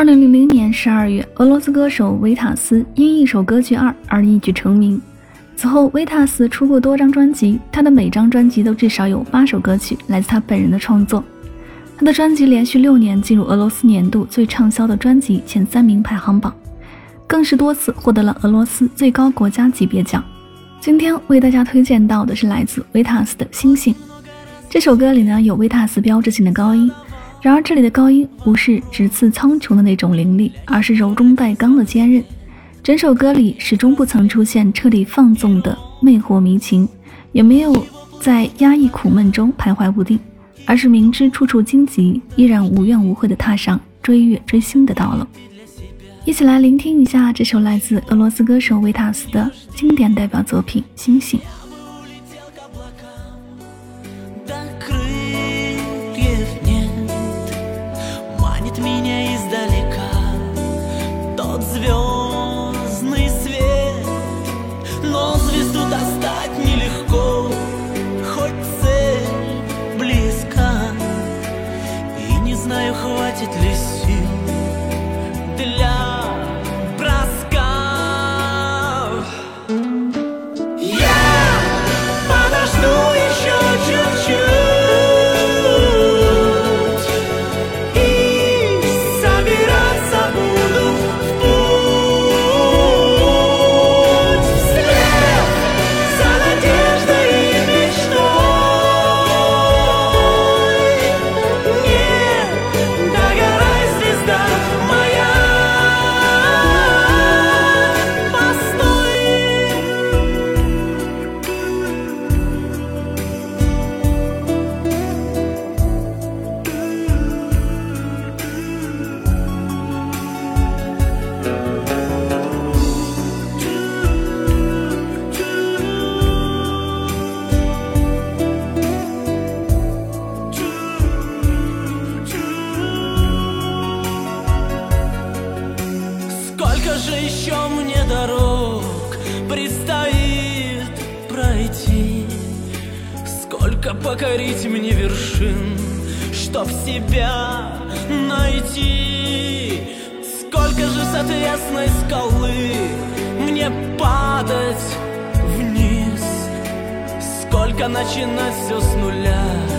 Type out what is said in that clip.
二零零零年十二月，俄罗斯歌手维塔斯因一首歌剧《二》而一举成名。此后，维塔斯出过多张专辑，他的每张专辑都至少有八首歌曲来自他本人的创作。他的专辑连续六年进入俄罗斯年度最畅销的专辑前三名排行榜，更是多次获得了俄罗斯最高国家级别奖。今天为大家推荐到的是来自维塔斯的《星星》。这首歌里呢有维塔斯标志性的高音。然而，这里的高音不是直刺苍穹的那种凌厉，而是柔中带刚的坚韧。整首歌里始终不曾出现彻底放纵的魅惑迷情，也没有在压抑苦闷中徘徊不定，而是明知处处荆棘，依然无怨无悔地踏上追月追星的道路。一起来聆听一下这首来自俄罗斯歌手维塔斯的经典代表作品《星星》。хватит ли сил для же еще мне дорог предстоит пройти. Сколько покорить мне вершин, чтоб себя найти? Сколько же с отвесной скалы мне падать вниз? Сколько начинать все с нуля